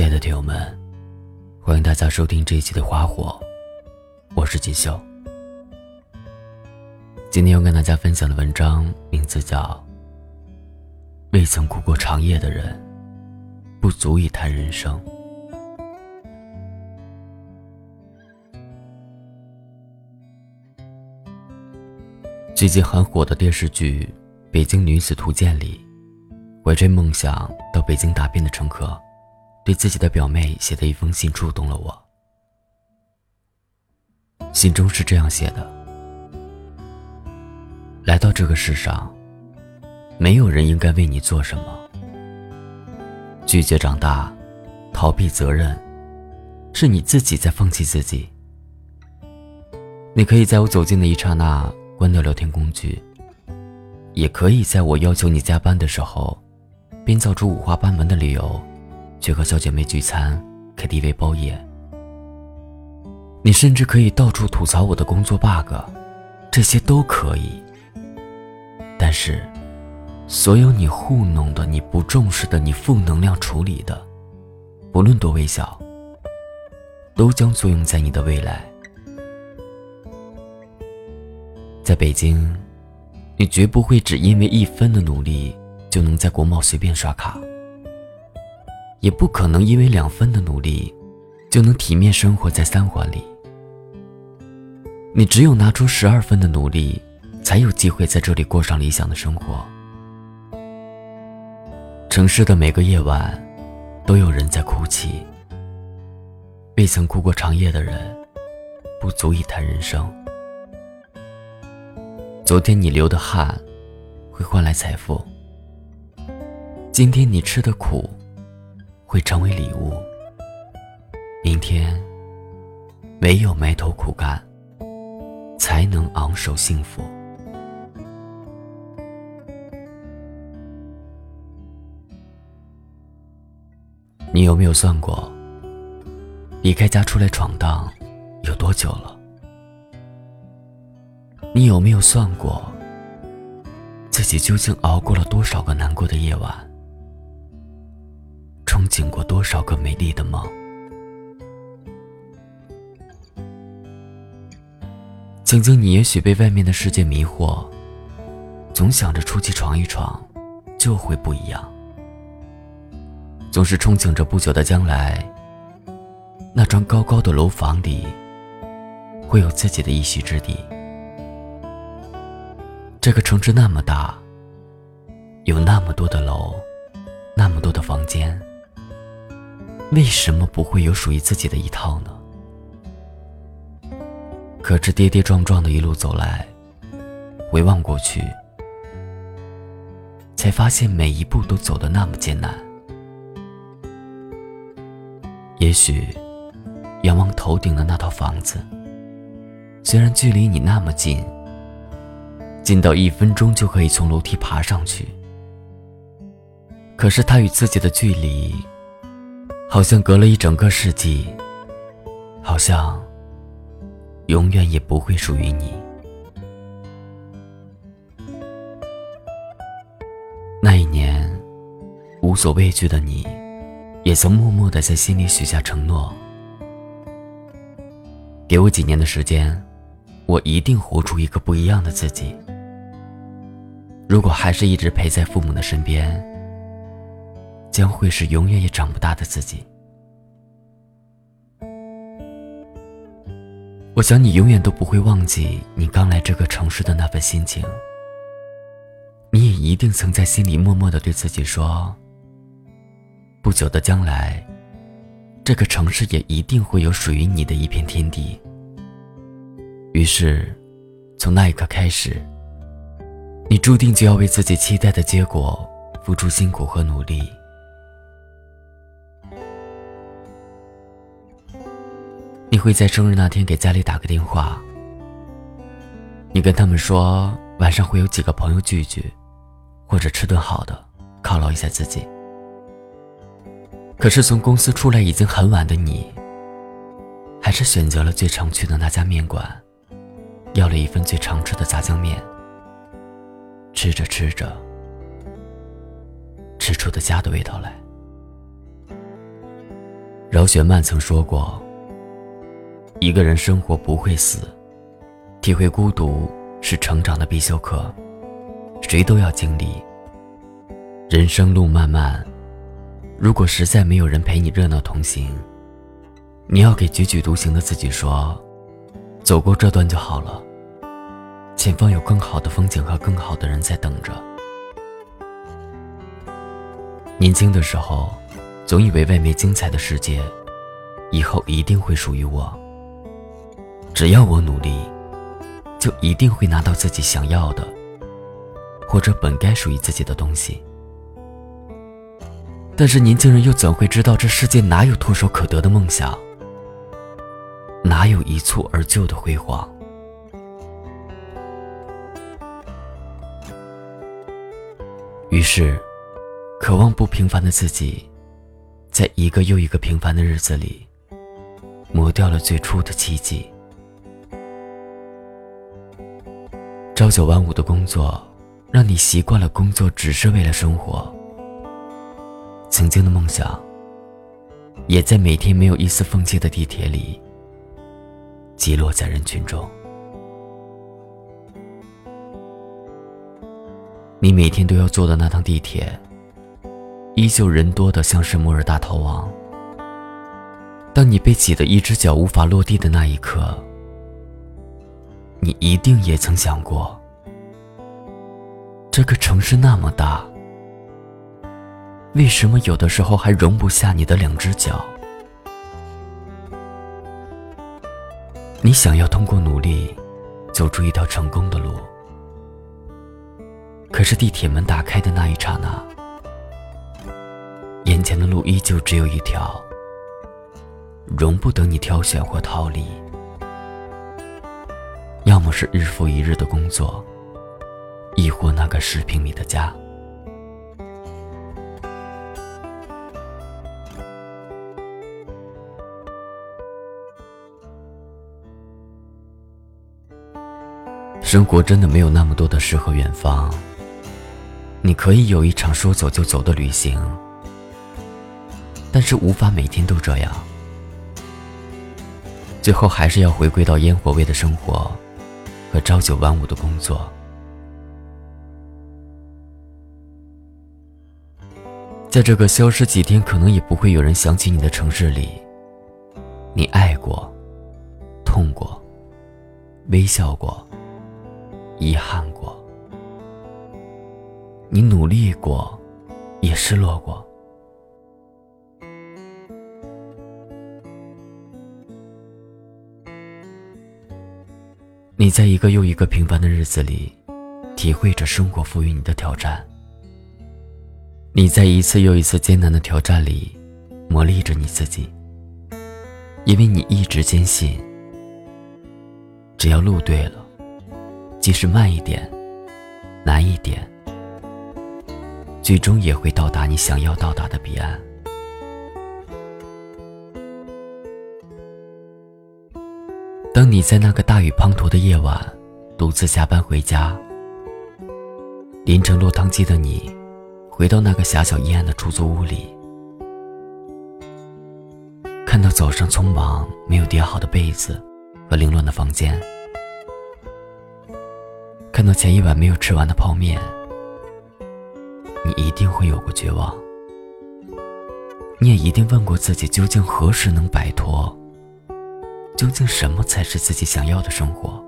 亲爱的听友们，欢迎大家收听这一期的《花火》，我是锦绣。今天要跟大家分享的文章名字叫《未曾哭过长夜的人，不足以谈人生》。最近很火的电视剧《北京女子图鉴》里，怀揣梦想到北京答辩的乘客。对自己的表妹写的一封信触动了我。信中是这样写的：来到这个世上，没有人应该为你做什么。拒绝长大，逃避责任，是你自己在放弃自己。你可以在我走近的一刹那关掉聊天工具，也可以在我要求你加班的时候，编造出五花八门的理由。去和小姐妹聚餐，KTV 包夜。你甚至可以到处吐槽我的工作 bug，这些都可以。但是，所有你糊弄的、你不重视的、你负能量处理的，不论多微小，都将作用在你的未来。在北京，你绝不会只因为一分的努力就能在国贸随便刷卡。也不可能因为两分的努力，就能体面生活在三环里。你只有拿出十二分的努力，才有机会在这里过上理想的生活。城市的每个夜晚，都有人在哭泣。未曾哭过长夜的人，不足以谈人生。昨天你流的汗，会换来财富。今天你吃的苦。会成为礼物。明天，唯有埋头苦干，才能昂首幸福。你有没有算过，离开家出来闯荡有多久了？你有没有算过，自己究竟熬过了多少个难过的夜晚？醒过多少个美丽的梦？曾经，你也许被外面的世界迷惑，总想着出去闯一闯，就会不一样。总是憧憬着不久的将来，那幢高高的楼房里，会有自己的一席之地。这个城市那么大，有那么多的楼，那么多的房间。为什么不会有属于自己的一套呢？可这跌跌撞撞的一路走来，回望过去，才发现每一步都走得那么艰难。也许，仰望头顶的那套房子，虽然距离你那么近，近到一分钟就可以从楼梯爬上去，可是它与自己的距离。好像隔了一整个世纪，好像永远也不会属于你。那一年，无所畏惧的你，也曾默默的在心里许下承诺：给我几年的时间，我一定活出一个不一样的自己。如果还是一直陪在父母的身边。将会是永远也长不大的自己。我想你永远都不会忘记你刚来这个城市的那份心情。你也一定曾在心里默默的对自己说：不久的将来，这个城市也一定会有属于你的一片天地。于是，从那一刻开始，你注定就要为自己期待的结果付出辛苦和努力。你会在生日那天给家里打个电话，你跟他们说晚上会有几个朋友聚聚，或者吃顿好的犒劳一下自己。可是从公司出来已经很晚的你，还是选择了最常去的那家面馆，要了一份最常吃的炸酱面。吃着吃着，吃出的家的味道来。饶雪漫曾说过：“一个人生活不会死，体会孤独是成长的必修课，谁都要经历。人生路漫漫，如果实在没有人陪你热闹同行，你要给踽踽独行的自己说：走过这段就好了，前方有更好的风景和更好的人在等着。年轻的时候。”总以为外面精彩的世界，以后一定会属于我。只要我努力，就一定会拿到自己想要的，或者本该属于自己的东西。但是年轻人又怎会知道，这世界哪有唾手可得的梦想，哪有一蹴而就的辉煌？于是，渴望不平凡的自己。在一个又一个平凡的日子里，磨掉了最初的奇迹。朝九晚五的工作，让你习惯了工作只是为了生活。曾经的梦想，也在每天没有一丝缝隙的地铁里，击落在人群中。你每天都要坐的那趟地铁。依旧人多的像是末日大逃亡。当你被挤得一只脚无法落地的那一刻，你一定也曾想过，这个城市那么大，为什么有的时候还容不下你的两只脚？你想要通过努力，走出一条成功的路，可是地铁门打开的那一刹那。眼前的路依旧只有一条，容不得你挑选或逃离。要么是日复一日的工作，亦或那个十平米的家。生活真的没有那么多的诗和远方，你可以有一场说走就走的旅行。但是无法每天都这样，最后还是要回归到烟火味的生活和朝九晚五的工作。在这个消失几天，可能也不会有人想起你的城市里，你爱过，痛过，微笑过，遗憾过，你努力过，也失落过。你在一个又一个平凡的日子里，体会着生活赋予你的挑战。你在一次又一次艰难的挑战里，磨砺着你自己。因为你一直坚信，只要路对了，即使慢一点、难一点，最终也会到达你想要到达的彼岸。当你在那个大雨滂沱的夜晚，独自加班回家，淋成落汤鸡的你，回到那个狭小阴暗的出租屋里，看到早上匆忙没有叠好的被子和凌乱的房间，看到前一晚没有吃完的泡面，你一定会有过绝望，你也一定问过自己，究竟何时能摆脱？究竟什么才是自己想要的生活？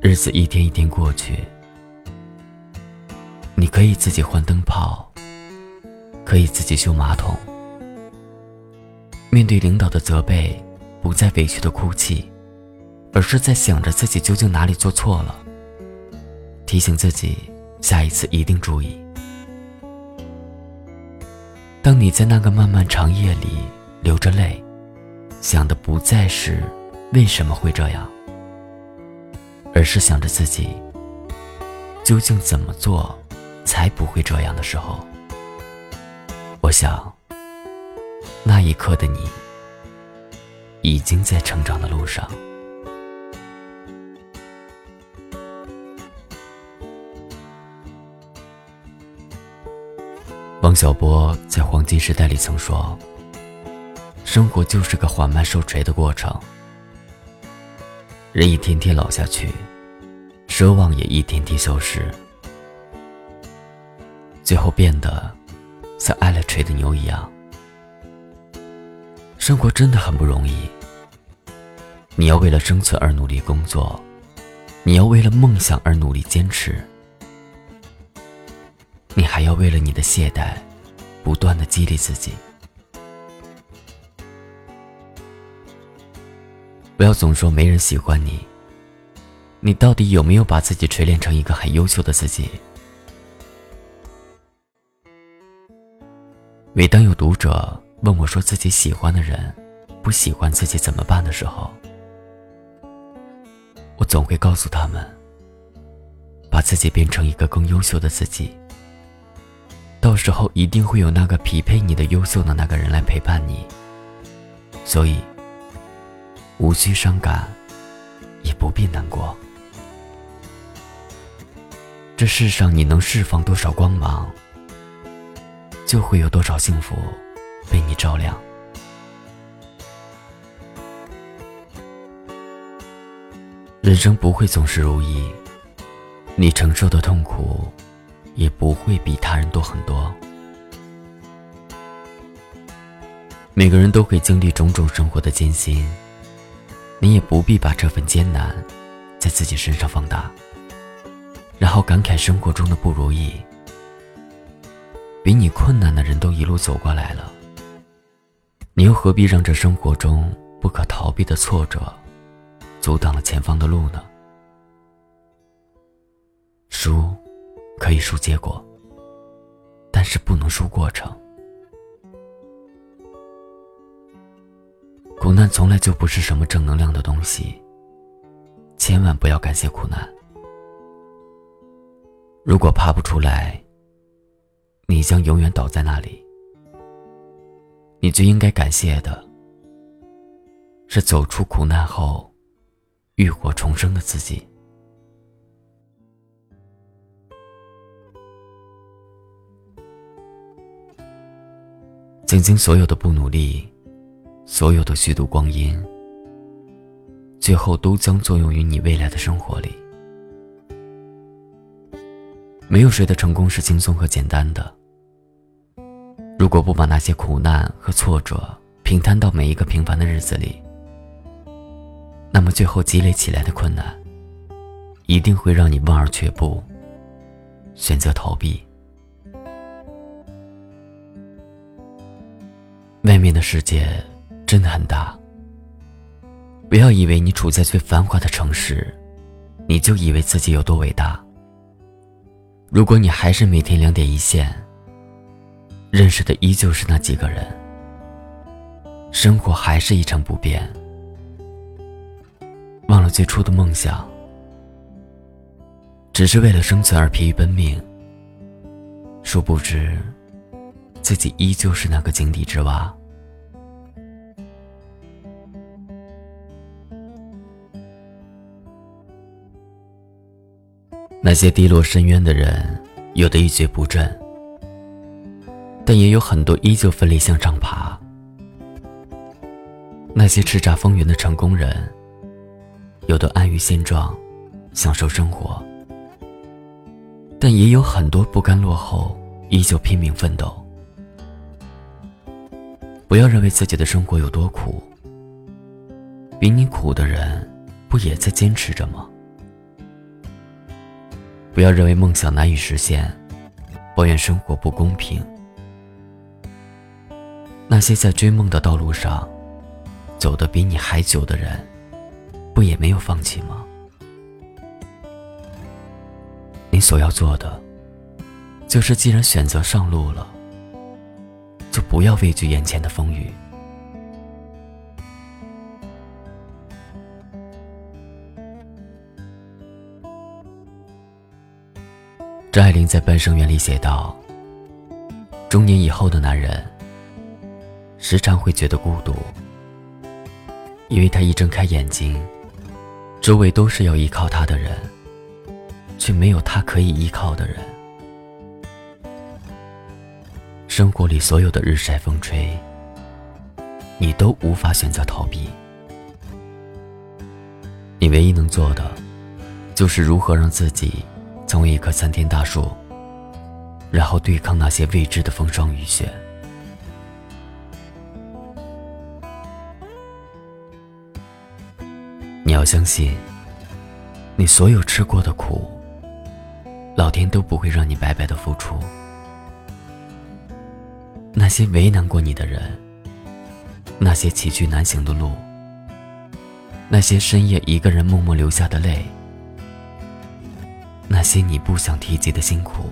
日子一天一天过去，你可以自己换灯泡，可以自己修马桶。面对领导的责备，不再委屈的哭泣，而是在想着自己究竟哪里做错了，提醒自己下一次一定注意。当你在那个漫漫长夜里流着泪，想的不再是为什么会这样，而是想着自己究竟怎么做才不会这样的时候，我想，那一刻的你已经在成长的路上。王小波在《黄金时代》里曾说：“生活就是个缓慢受锤的过程，人一天天老下去，奢望也一天天消失，最后变得像挨了锤的牛一样。生活真的很不容易，你要为了生存而努力工作，你要为了梦想而努力坚持。”你还要为了你的懈怠，不断的激励自己。不要总说没人喜欢你。你到底有没有把自己锤炼成一个很优秀的自己？每当有读者问我说自己喜欢的人不喜欢自己怎么办的时候，我总会告诉他们：把自己变成一个更优秀的自己。到时候一定会有那个匹配你的优秀的那个人来陪伴你，所以无需伤感，也不必难过。这世上你能释放多少光芒，就会有多少幸福被你照亮。人生不会总是如意，你承受的痛苦。也不会比他人多很多。每个人都会经历种种生活的艰辛，你也不必把这份艰难在自己身上放大，然后感慨生活中的不如意。比你困难的人都一路走过来了，你又何必让这生活中不可逃避的挫折阻挡了前方的路呢？输。可以输结果，但是不能输过程。苦难从来就不是什么正能量的东西，千万不要感谢苦难。如果爬不出来，你将永远倒在那里。你最应该感谢的，是走出苦难后，浴火重生的自己。曾经所有的不努力，所有的虚度光阴，最后都将作用于你未来的生活里。没有谁的成功是轻松和简单的。如果不把那些苦难和挫折平摊到每一个平凡的日子里，那么最后积累起来的困难，一定会让你望而却步，选择逃避。外面的世界真的很大。不要以为你处在最繁华的城市，你就以为自己有多伟大。如果你还是每天两点一线，认识的依旧是那几个人，生活还是一成不变，忘了最初的梦想，只是为了生存而疲于奔命，殊不知。自己依旧是那个井底之蛙。那些低落深渊的人，有的一蹶不振，但也有很多依旧奋力向上爬。那些叱咤风云的成功人，有的安于现状，享受生活，但也有很多不甘落后，依旧拼命奋斗。不要认为自己的生活有多苦，比你苦的人不也在坚持着吗？不要认为梦想难以实现，抱怨生活不公平。那些在追梦的道路上走得比你还久的人，不也没有放弃吗？你所要做的，就是既然选择上路了。就不要畏惧眼前的风雨。张爱玲在《半生缘》里写道：“中年以后的男人，时常会觉得孤独，因为他一睁开眼睛，周围都是要依靠他的人，却没有他可以依靠的人。”生活里所有的日晒风吹，你都无法选择逃避。你唯一能做的，就是如何让自己成为一棵参天大树，然后对抗那些未知的风霜雨雪。你要相信，你所有吃过的苦，老天都不会让你白白的付出。那些为难过你的人，那些崎岖难行的路，那些深夜一个人默默流下的泪，那些你不想提及的辛苦，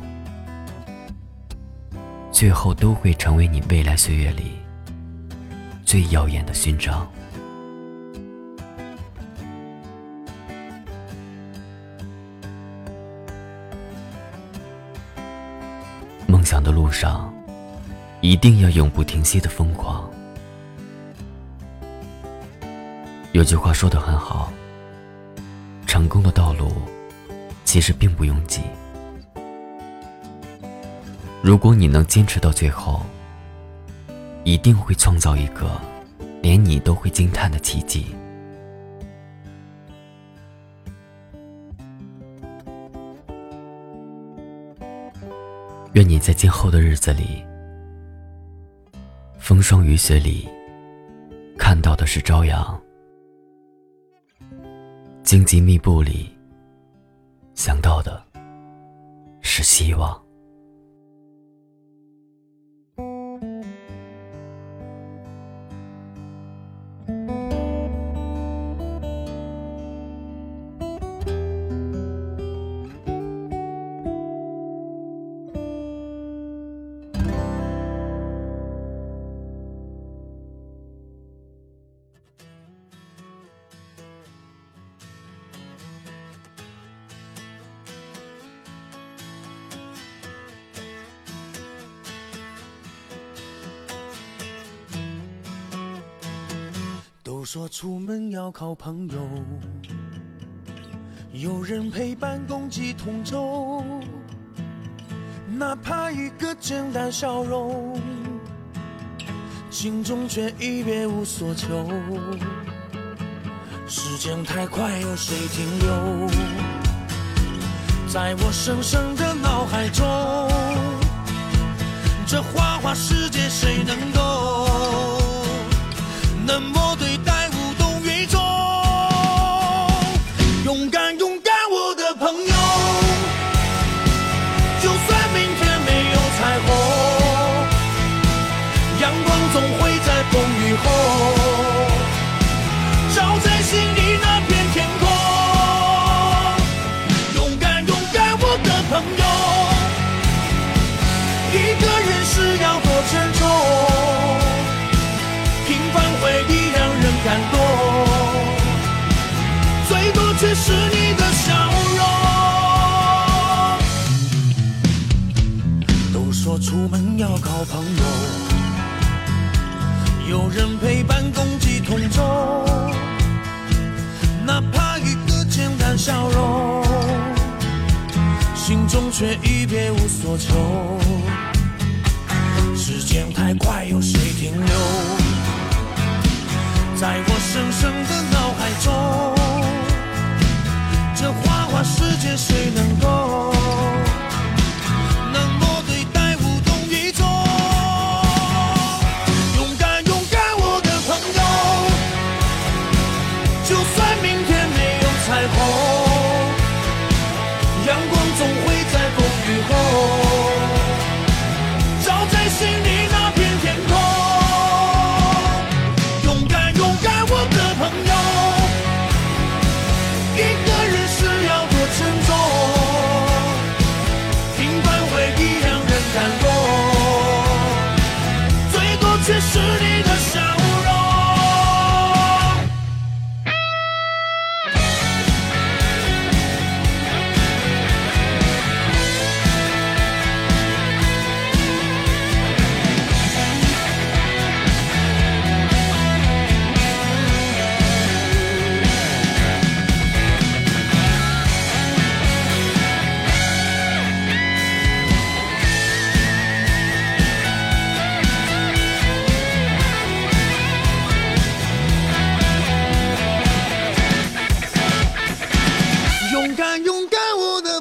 最后都会成为你未来岁月里最耀眼的勋章。梦想的路上，一定要永不停息的疯狂。有句话说的很好，成功的道路其实并不拥挤。如果你能坚持到最后，一定会创造一个连你都会惊叹的奇迹。愿你在今后的日子里，风霜雨雪里，看到的是朝阳；荆棘密布里，想到的是希望。说出门要靠朋友，有人陪伴共济同舟，哪怕一个简单笑容，心中却已别无所求。时间太快，有谁停留？在我深深的脑海中，这花花世界谁能够？那么对要靠朋友，有人陪伴共济同舟，哪怕一个简单笑容，心中却已别无所求。时间太快，有谁停留？在我深深的脑海中，这花花世界谁能够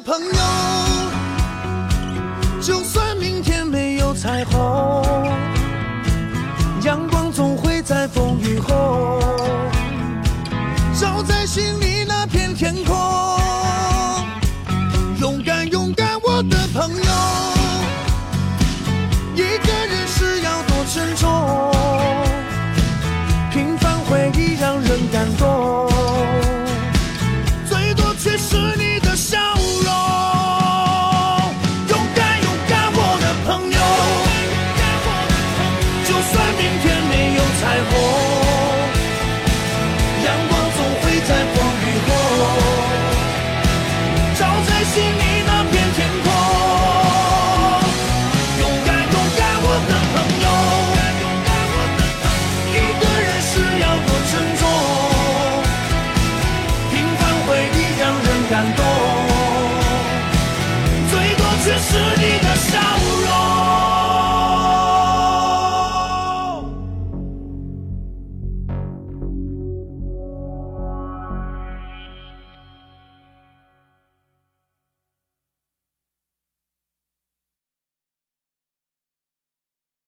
朋友，就算明天没有彩虹，阳光总会在风雨后，照在心里那片天空。勇敢，勇敢，我的朋友。